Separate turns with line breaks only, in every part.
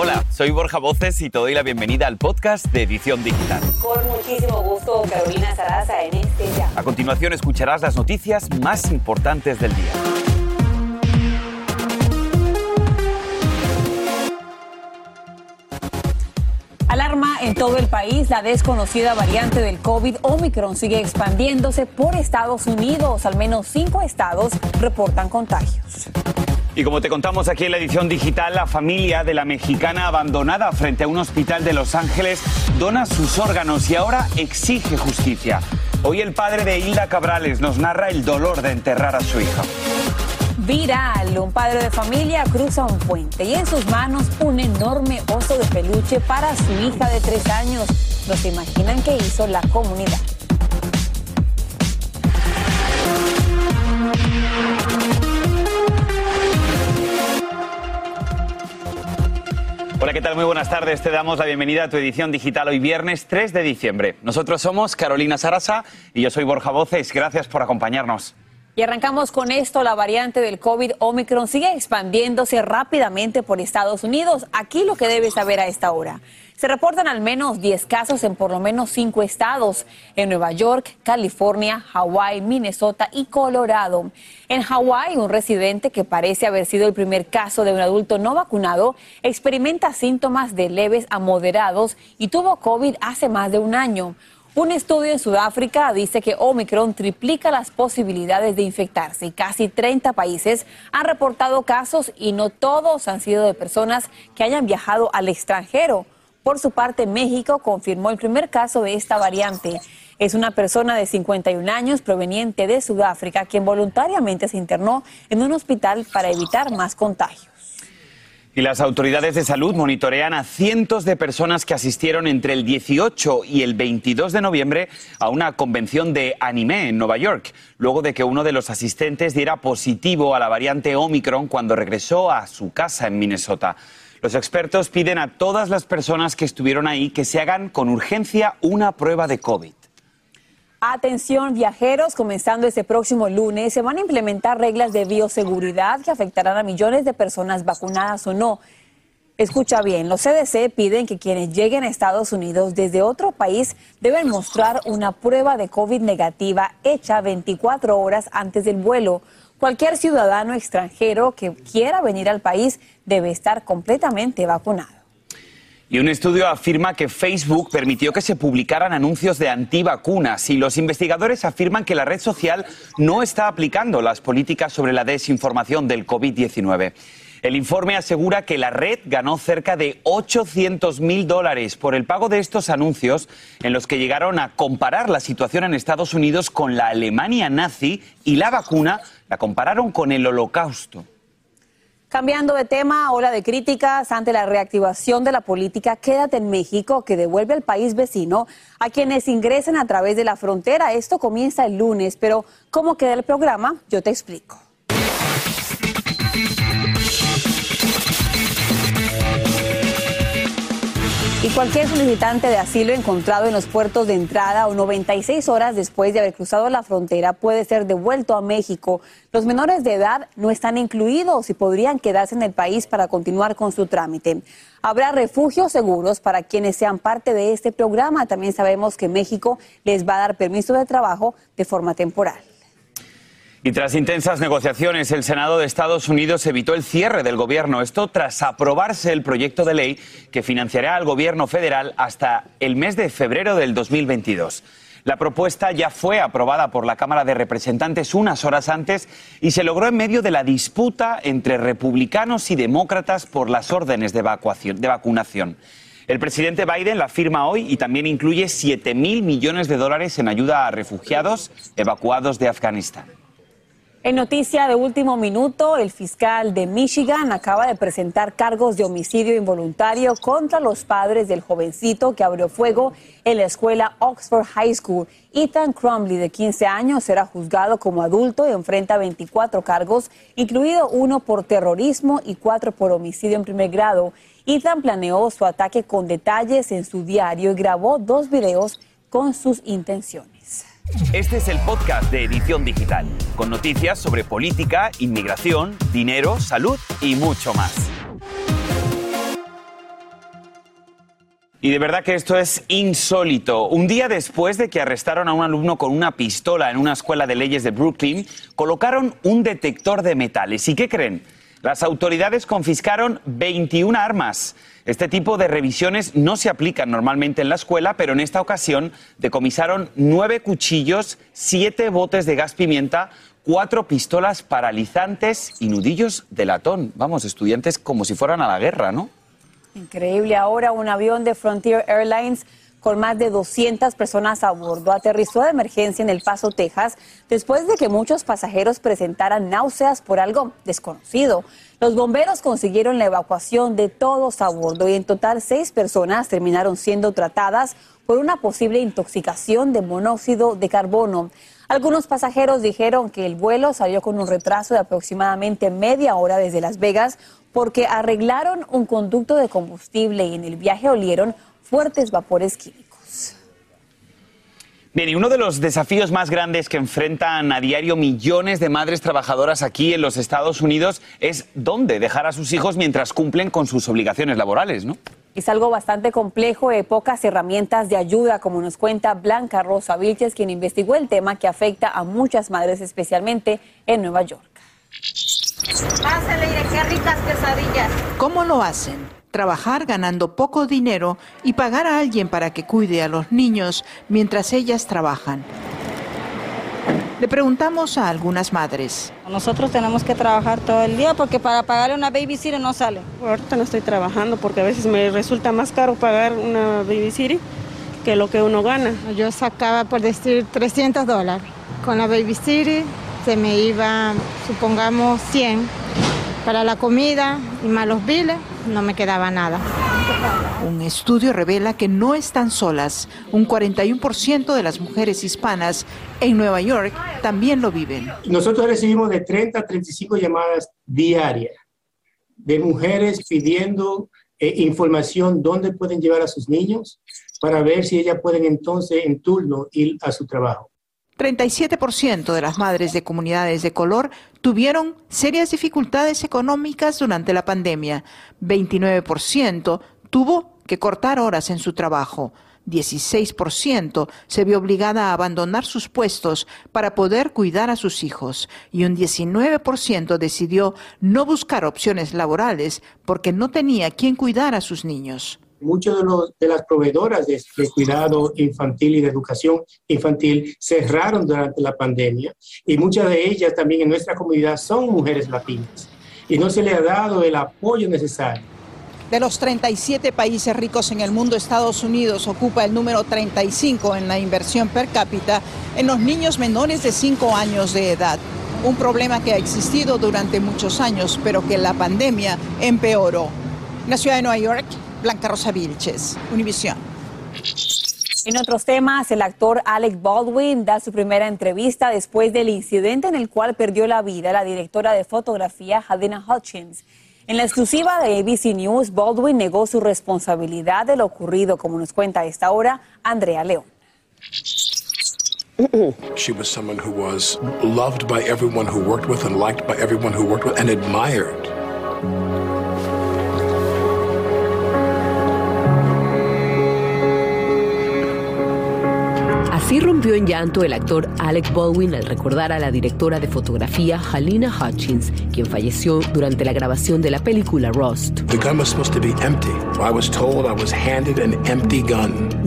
Hola, soy Borja Voces y te doy la bienvenida al podcast de Edición Digital.
Con muchísimo gusto, Carolina Sarasa en este ya.
A continuación escucharás las noticias más importantes del día.
Alarma en todo el país, la desconocida variante del COVID Omicron sigue expandiéndose por Estados Unidos. Al menos cinco estados reportan contagios.
Y como te contamos aquí en la edición digital, la familia de la mexicana abandonada frente a un hospital de Los Ángeles dona sus órganos y ahora exige justicia. Hoy el padre de Hilda Cabrales nos narra el dolor de enterrar a su hija.
Viral, un padre de familia cruza un puente y en sus manos un enorme oso de peluche para su hija de tres años. No se imaginan qué hizo la comunidad.
Hola, ¿qué tal? Muy buenas tardes. Te damos la bienvenida a tu edición digital hoy viernes 3 de diciembre. Nosotros somos Carolina Sarasa y yo soy Borja Voces. Gracias por acompañarnos.
Y arrancamos con esto, la variante del COVID Omicron sigue expandiéndose rápidamente por Estados Unidos. Aquí lo que debes saber a esta hora. Se reportan al menos 10 casos en por lo menos 5 estados, en Nueva York, California, Hawái, Minnesota y Colorado. En Hawái, un residente que parece haber sido el primer caso de un adulto no vacunado experimenta síntomas de leves a moderados y tuvo COVID hace más de un año. Un estudio en Sudáfrica dice que Omicron triplica las posibilidades de infectarse y casi 30 países han reportado casos y no todos han sido de personas que hayan viajado al extranjero. Por su parte, México confirmó el primer caso de esta variante. Es una persona de 51 años proveniente de Sudáfrica quien voluntariamente se internó en un hospital para evitar más contagios.
Y las autoridades de salud monitorean a cientos de personas que asistieron entre el 18 y el 22 de noviembre a una convención de anime en Nueva York, luego de que uno de los asistentes diera positivo a la variante Omicron cuando regresó a su casa en Minnesota. Los expertos piden a todas las personas que estuvieron ahí que se hagan con urgencia una prueba de COVID.
Atención viajeros, comenzando este próximo lunes se van a implementar reglas de bioseguridad que afectarán a millones de personas vacunadas o no. Escucha bien, los CDC piden que quienes lleguen a Estados Unidos desde otro país deben mostrar una prueba de COVID negativa hecha 24 horas antes del vuelo. Cualquier ciudadano extranjero que quiera venir al país debe estar completamente vacunado.
Y un estudio afirma que Facebook permitió que se publicaran anuncios de antivacunas y los investigadores afirman que la red social no está aplicando las políticas sobre la desinformación del COVID-19. El informe asegura que la red ganó cerca de 800 mil dólares por el pago de estos anuncios en los que llegaron a comparar la situación en Estados Unidos con la Alemania nazi y la vacuna la compararon con el holocausto.
Cambiando de tema, ola de críticas ante la reactivación de la política Quédate en México, que devuelve al país vecino a quienes ingresen a través de la frontera. Esto comienza el lunes, pero ¿cómo queda el programa? Yo te explico. Y cualquier solicitante de asilo encontrado en los puertos de entrada o 96 horas después de haber cruzado la frontera puede ser devuelto a México. Los menores de edad no están incluidos y podrían quedarse en el país para continuar con su trámite. Habrá refugios seguros para quienes sean parte de este programa. También sabemos que México les va a dar permiso de trabajo de forma temporal.
Y tras intensas negociaciones, el Senado de Estados Unidos evitó el cierre del gobierno. Esto tras aprobarse el proyecto de ley que financiará al gobierno federal hasta el mes de febrero del 2022. La propuesta ya fue aprobada por la Cámara de Representantes unas horas antes y se logró en medio de la disputa entre republicanos y demócratas por las órdenes de, de vacunación. El presidente Biden la firma hoy y también incluye 7 mil millones de dólares en ayuda a refugiados evacuados de Afganistán.
En noticia de último minuto, el fiscal de Michigan acaba de presentar cargos de homicidio involuntario contra los padres del jovencito que abrió fuego en la escuela Oxford High School. Ethan Crumley, de 15 años, será juzgado como adulto y enfrenta 24 cargos, incluido uno por terrorismo y cuatro por homicidio en primer grado. Ethan planeó su ataque con detalles en su diario y grabó dos videos con sus intenciones.
Este es el podcast de Edición Digital, con noticias sobre política, inmigración, dinero, salud y mucho más. Y de verdad que esto es insólito. Un día después de que arrestaron a un alumno con una pistola en una escuela de leyes de Brooklyn, colocaron un detector de metales. ¿Y qué creen? Las autoridades confiscaron 21 armas. Este tipo de revisiones no se aplican normalmente en la escuela, pero en esta ocasión decomisaron nueve cuchillos, siete botes de gas pimienta, cuatro pistolas paralizantes y nudillos de latón. Vamos, estudiantes como si fueran a la guerra, ¿no?
Increíble. Ahora un avión de Frontier Airlines con más de 200 personas a bordo aterrizó de emergencia en El Paso, Texas, después de que muchos pasajeros presentaran náuseas por algo desconocido. Los bomberos consiguieron la evacuación de todos a bordo y en total seis personas terminaron siendo tratadas por una posible intoxicación de monóxido de carbono. Algunos pasajeros dijeron que el vuelo salió con un retraso de aproximadamente media hora desde Las Vegas porque arreglaron un conducto de combustible y en el viaje olieron fuertes vapores químicos.
Bien, y uno de los desafíos más grandes que enfrentan a diario millones de madres trabajadoras aquí en los Estados Unidos es dónde dejar a sus hijos mientras cumplen con sus obligaciones laborales, ¿no?
Es algo bastante complejo y pocas herramientas de ayuda, como nos cuenta Blanca Rosa Vilches, quien investigó el tema que afecta a muchas madres, especialmente en Nueva York.
Pásale, qué ricas quesadillas.
¿Cómo lo hacen? Trabajar ganando poco dinero y pagar a alguien para que cuide a los niños mientras ellas trabajan. Le preguntamos a algunas madres.
Nosotros tenemos que trabajar todo el día porque para pagarle una babysitter no sale.
Ahorita no estoy trabajando porque a veces me resulta más caro pagar una babysitter que lo que uno gana.
Yo sacaba, por decir, 300 dólares. Con la babysitter se me iba, supongamos, 100 para la comida y más los biles, no me quedaba nada.
Un estudio revela que no están solas. Un 41% de las mujeres hispanas en Nueva York también lo viven.
Nosotros recibimos de 30 a 35 llamadas diarias de mujeres pidiendo eh, información dónde pueden llevar a sus niños para ver si ellas pueden entonces en turno ir a su trabajo.
37% de las madres de comunidades de color tuvieron serias dificultades económicas durante la pandemia. 29% tuvo que cortar horas en su trabajo. 16% se vio obligada a abandonar sus puestos para poder cuidar a sus hijos y un 19% decidió no buscar opciones laborales porque no tenía quien cuidar a sus niños.
Muchas de, de las proveedoras de, cuidado infantil y de educación infantil cerraron durante la pandemia y muchas de ellas también en nuestra comunidad son mujeres latinas y no se le ha dado el apoyo necesario.
De los 37 países ricos en el mundo, Estados Unidos ocupa el número 35 en la inversión per cápita en los niños menores de 5 años de edad. Un problema que ha existido durante muchos años, pero que la pandemia empeoró. La ciudad de Nueva York, Blanca Rosa Vilches, Univisión.
En otros temas, el actor Alec Baldwin da su primera entrevista después del incidente en el cual perdió la vida la directora de fotografía Hadina Hutchins. En la exclusiva de ABC News, Baldwin negó su responsabilidad de lo ocurrido, como nos cuenta a esta hora Andrea León.
She was someone who was loved by everyone who worked with and liked by everyone who worked with and admired.
Así rompió en llanto el actor Alec Baldwin al recordar a la directora de fotografía Halina Hutchins, quien falleció durante la grabación de la película Rust.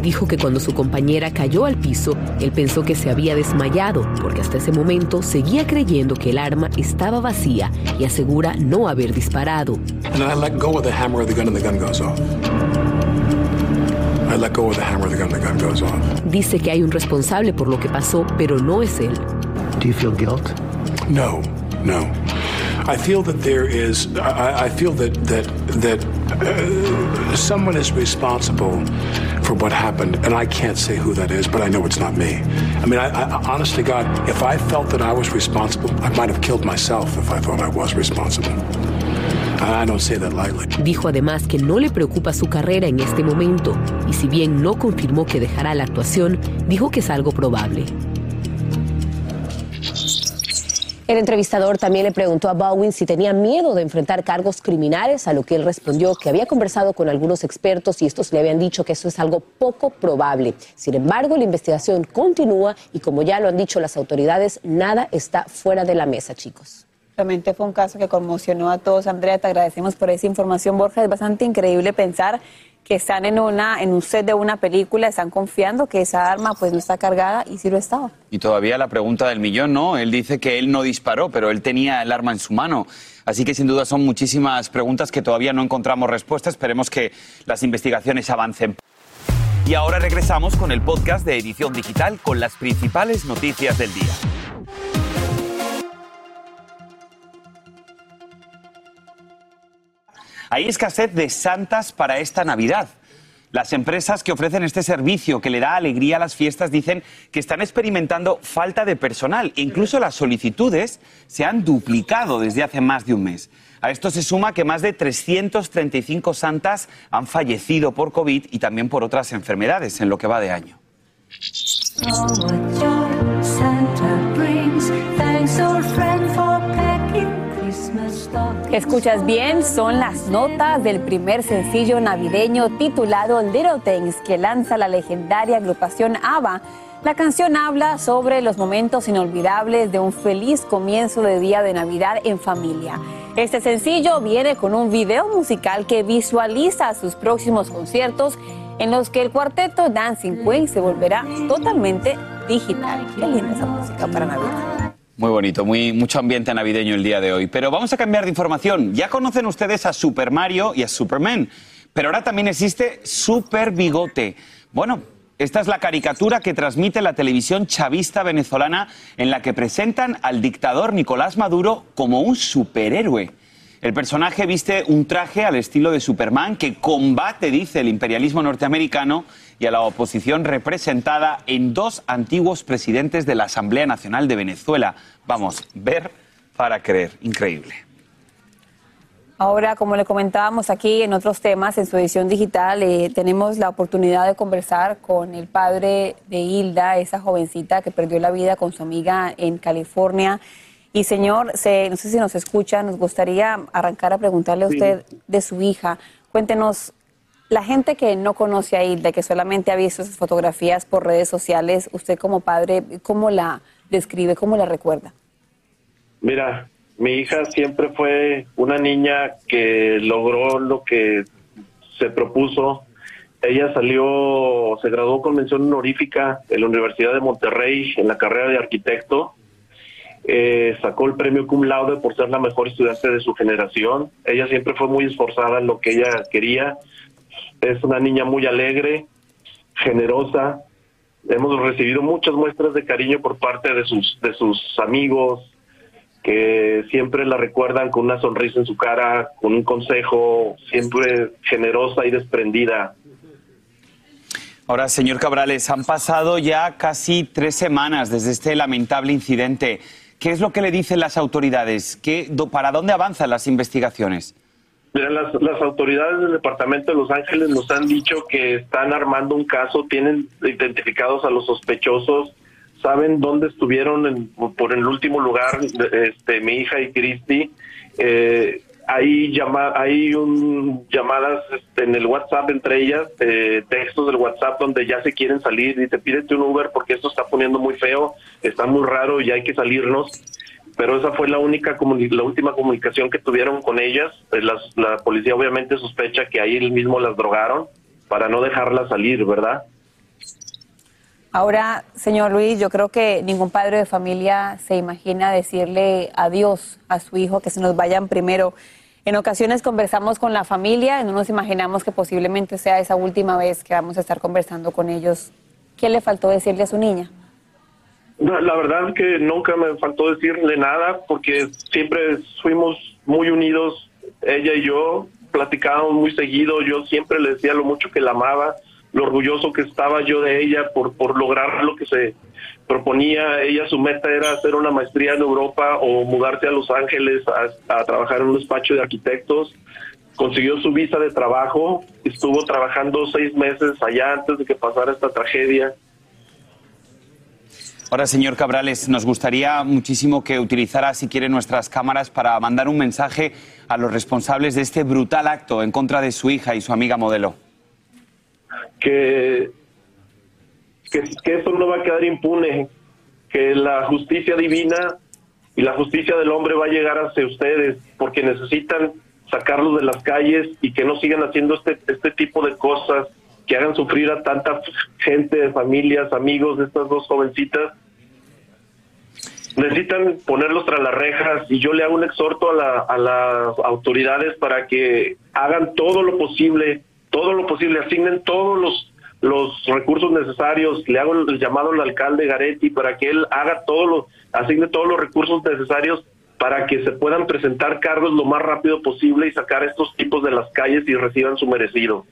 Dijo que cuando su compañera cayó al piso, él pensó que se había desmayado, porque hasta ese momento seguía creyendo que el arma estaba vacía y asegura no haber disparado.
And I let go of the hammer of the gun and the gun goes off.
Dice que hay un responsable por lo que pasó, pero no es él.
Do you feel guilt?
No, no. I feel that there is. I, I feel that that that uh, someone is responsible for what happened, and I can't say who that is, but I know it's not me. I mean, I, I, honestly, God, if I felt that I was responsible, I might have killed myself if I thought I was responsible.
Dijo además que no le preocupa su carrera en este momento y si bien no confirmó que dejará la actuación, dijo que es algo probable. El entrevistador también le preguntó a Bowen si tenía miedo de enfrentar cargos criminales, a lo que él respondió que había conversado con algunos expertos y estos le habían dicho que eso es algo poco probable. Sin embargo, la investigación continúa y como ya lo han dicho las autoridades, nada está fuera de la mesa, chicos.
Realmente fue un caso que conmocionó a todos. Andrea, te agradecemos por esa información. Borja, es bastante increíble pensar que están en una en un set de una película, están confiando que esa arma pues no está cargada y sí lo estaba.
Y todavía la pregunta del millón, ¿no? Él dice que él no disparó, pero él tenía el arma en su mano. Así que sin duda son muchísimas preguntas que todavía no encontramos respuesta. Esperemos que las investigaciones avancen. Y ahora regresamos con el podcast de Edición Digital con las principales noticias del día. Hay escasez de santas para esta Navidad. Las empresas que ofrecen este servicio que le da alegría a las fiestas dicen que están experimentando falta de personal. Incluso las solicitudes se han duplicado desde hace más de un mes. A esto se suma que más de 335 santas han fallecido por COVID y también por otras enfermedades en lo que va de año.
Escuchas bien, son las notas del primer sencillo navideño titulado Little Things que lanza la legendaria agrupación ABBA. La canción habla sobre los momentos inolvidables de un feliz comienzo de día de Navidad en familia. Este sencillo viene con un video musical que visualiza sus próximos conciertos en los que el cuarteto Dancing Queen se volverá totalmente digital. Qué linda esa música para Navidad.
Muy bonito, muy, mucho ambiente navideño el día de hoy. Pero vamos a cambiar de información. Ya conocen ustedes a Super Mario y a Superman, pero ahora también existe Super Bigote. Bueno, esta es la caricatura que transmite la televisión chavista venezolana en la que presentan al dictador Nicolás Maduro como un superhéroe. El personaje viste un traje al estilo de Superman que combate, dice el imperialismo norteamericano, y a la oposición representada en dos antiguos presidentes de la Asamblea Nacional de Venezuela. Vamos, ver para creer. Increíble.
Ahora, como le comentábamos aquí en otros temas, en su edición digital, eh, tenemos la oportunidad de conversar con el padre de Hilda, esa jovencita que perdió la vida con su amiga en California. Y señor, se, no sé si nos escucha, nos gustaría arrancar a preguntarle a usted de su hija. Cuéntenos, la gente que no conoce a Hilda, que solamente ha visto esas fotografías por redes sociales, usted como padre, ¿cómo la describe, cómo la recuerda?
Mira, mi hija siempre fue una niña que logró lo que se propuso. Ella salió, se graduó con mención honorífica en la Universidad de Monterrey en la carrera de arquitecto eh, sacó el premio cum laude por ser la mejor estudiante de su generación. Ella siempre fue muy esforzada en lo que ella quería. Es una niña muy alegre, generosa. Hemos recibido muchas muestras de cariño por parte de sus de sus amigos que siempre la recuerdan con una sonrisa en su cara, con un consejo, siempre generosa y desprendida.
Ahora, señor Cabrales, han pasado ya casi tres semanas desde este lamentable incidente. ¿Qué es lo que le dicen las autoridades? ¿Qué, ¿Para dónde avanzan las investigaciones?
las, las, autoridades del Departamento de Los Ángeles nos han dicho que están armando un caso, tienen identificados a los sospechosos, saben dónde estuvieron por el último lugar este, mi hija y Cristi. Eh, hay, llama, hay un, llamadas este, en el WhatsApp entre ellas, eh, textos del WhatsApp donde ya se quieren salir y te pídete un Uber porque esto está poniendo muy feo, está muy raro y hay que salirnos. Pero esa fue la única la última comunicación que tuvieron con ellas. Eh, la policía obviamente sospecha que ahí mismo las drogaron para no dejarlas salir, ¿verdad?
Ahora, señor Luis, yo creo que ningún padre de familia se imagina decirle adiós a su hijo, que se nos vayan primero. En ocasiones conversamos con la familia no nos imaginamos que posiblemente sea esa última vez que vamos a estar conversando con ellos. ¿Qué le faltó decirle a su niña?
La verdad es que nunca me faltó decirle nada porque siempre fuimos muy unidos, ella y yo, platicábamos muy seguido, yo siempre le decía lo mucho que la amaba, lo orgulloso que estaba yo de ella por, por lograr lo que se proponía. Ella su meta era hacer una maestría en Europa o mudarse a Los Ángeles a, trabajar en un despacho de arquitectos. Consiguió su visa de trabajo, estuvo trabajando seis meses allá antes de que pasara esta tragedia.
Ahora, señor Cabrales, nos gustaría muchísimo que utilizara, si quiere, nuestras cámaras para mandar un mensaje a los responsables de este brutal acto en contra de su hija y su amiga modelo.
Que, que, que esto no va a quedar impune, que la justicia divina y la justicia del hombre va a llegar hacia ustedes, porque necesitan sacarlos de las calles y que no sigan haciendo este, este tipo de cosas que hagan sufrir a tanta gente, familias, amigos de estas dos jovencitas. Necesitan ponerlos tras las rejas y yo le hago un exhorto a, la- a las autoridades para que hagan todo lo posible, todo lo posible, asignen todos los, los recursos necesarios. Le hago el llamado al alcalde Garetti para que él haga todo lo, asigne todos los recursos necesarios para que se puedan presentar cargos lo más rápido posible y sacar a estos tipos de las calles y reciban su merecido.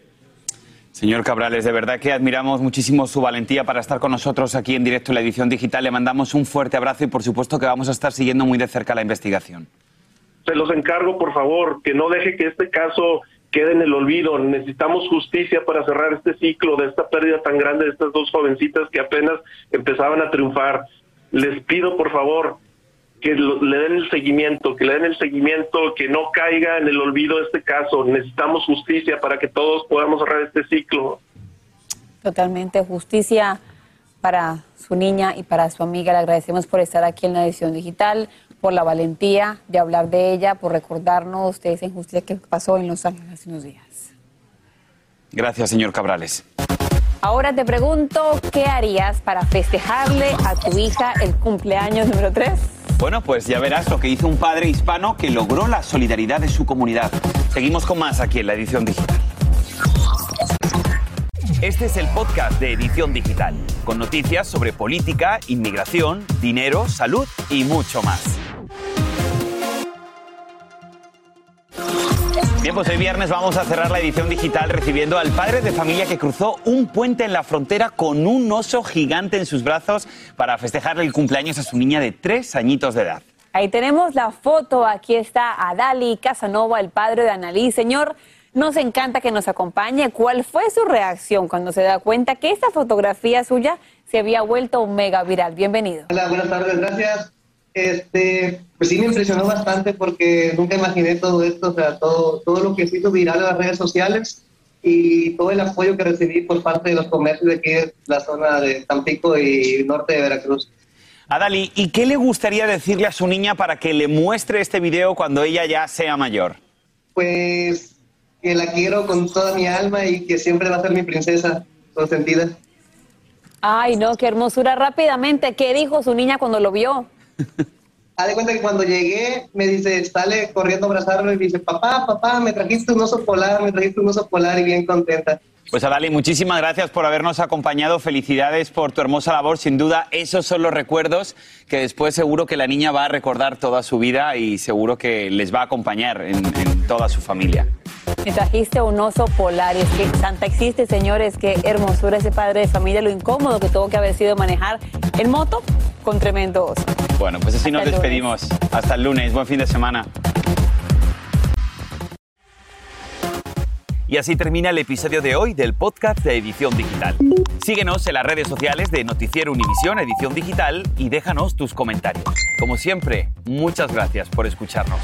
Señor Cabrales, de verdad que admiramos muchísimo su valentía para estar con nosotros aquí en directo en la edición digital. Le mandamos un fuerte abrazo y por supuesto que vamos a estar siguiendo muy de cerca la investigación.
Se los encargo, por favor, que no deje que este caso quede en el olvido. Necesitamos justicia para cerrar este ciclo de esta pérdida tan grande de estas dos jovencitas que apenas empezaban a triunfar. Les pido, por favor, que le den el seguimiento, que le den el seguimiento, que no caiga en el olvido este caso. Necesitamos justicia para que todos podamos cerrar este ciclo.
Totalmente justicia para su niña y para su amiga. Le agradecemos por estar aquí en la edición digital, por la valentía de hablar de ella, por recordarnos de esa injusticia que pasó en Los Ángeles hace unos días.
Gracias, señor Cabrales.
Ahora te pregunto, ¿qué harías para festejarle a tu hija el cumpleaños número 3?
Bueno, pues ya verás lo que hizo un padre hispano que logró la solidaridad de su comunidad. Seguimos con más aquí en la edición digital. Este es el podcast de Edición Digital, con noticias sobre política, inmigración, dinero, salud y mucho más. Bien, pues hoy viernes vamos a cerrar la edición digital recibiendo al padre de familia que cruzó un puente en la frontera con un oso gigante en sus brazos para festejarle el cumpleaños a su niña de tres añitos de edad.
Ahí tenemos la foto, aquí está Adali Casanova, el padre de Analí. Señor, nos encanta que nos acompañe. ¿Cuál fue su reacción cuando se da cuenta que esta fotografía suya se había vuelto mega viral? Bienvenido.
Hola, buenas tardes, gracias. Este, pues sí me impresionó bastante porque nunca imaginé todo esto, o sea, todo, todo lo que se hizo viral en las redes sociales y todo el apoyo que recibí por parte de los comercios de aquí de la zona de Tampico y norte de Veracruz.
Adali, ¿y qué le gustaría decirle a su niña para que le muestre este video cuando ella ya sea mayor?
Pues que la quiero con toda mi alma y que siempre va a ser mi princesa consentida.
Ay, no, qué hermosura. Rápidamente, ¿qué dijo su niña cuando lo vio?
Haz de cuenta que cuando llegué, me dice, sale corriendo a abrazarme y me dice, papá, papá, me trajiste un oso polar, me trajiste un oso polar y bien contenta.
Pues Adali, muchísimas gracias por habernos acompañado. Felicidades por tu hermosa labor. Sin duda, esos son los recuerdos que después seguro que la niña va a recordar toda su vida y seguro que les va a acompañar en, en toda su familia.
Me trajiste un oso polar y es que Santa existe, señores. Qué hermosura ese padre de familia, lo incómodo que tuvo que haber sido manejar en moto con tremendo oso.
Bueno, pues así nos
Hasta
despedimos. Hasta el lunes. Buen fin de semana. Y así termina el episodio de hoy del podcast de Edición Digital. Síguenos en las redes sociales de Noticiero Univisión Edición Digital y déjanos tus comentarios. Como siempre, muchas gracias por escucharnos.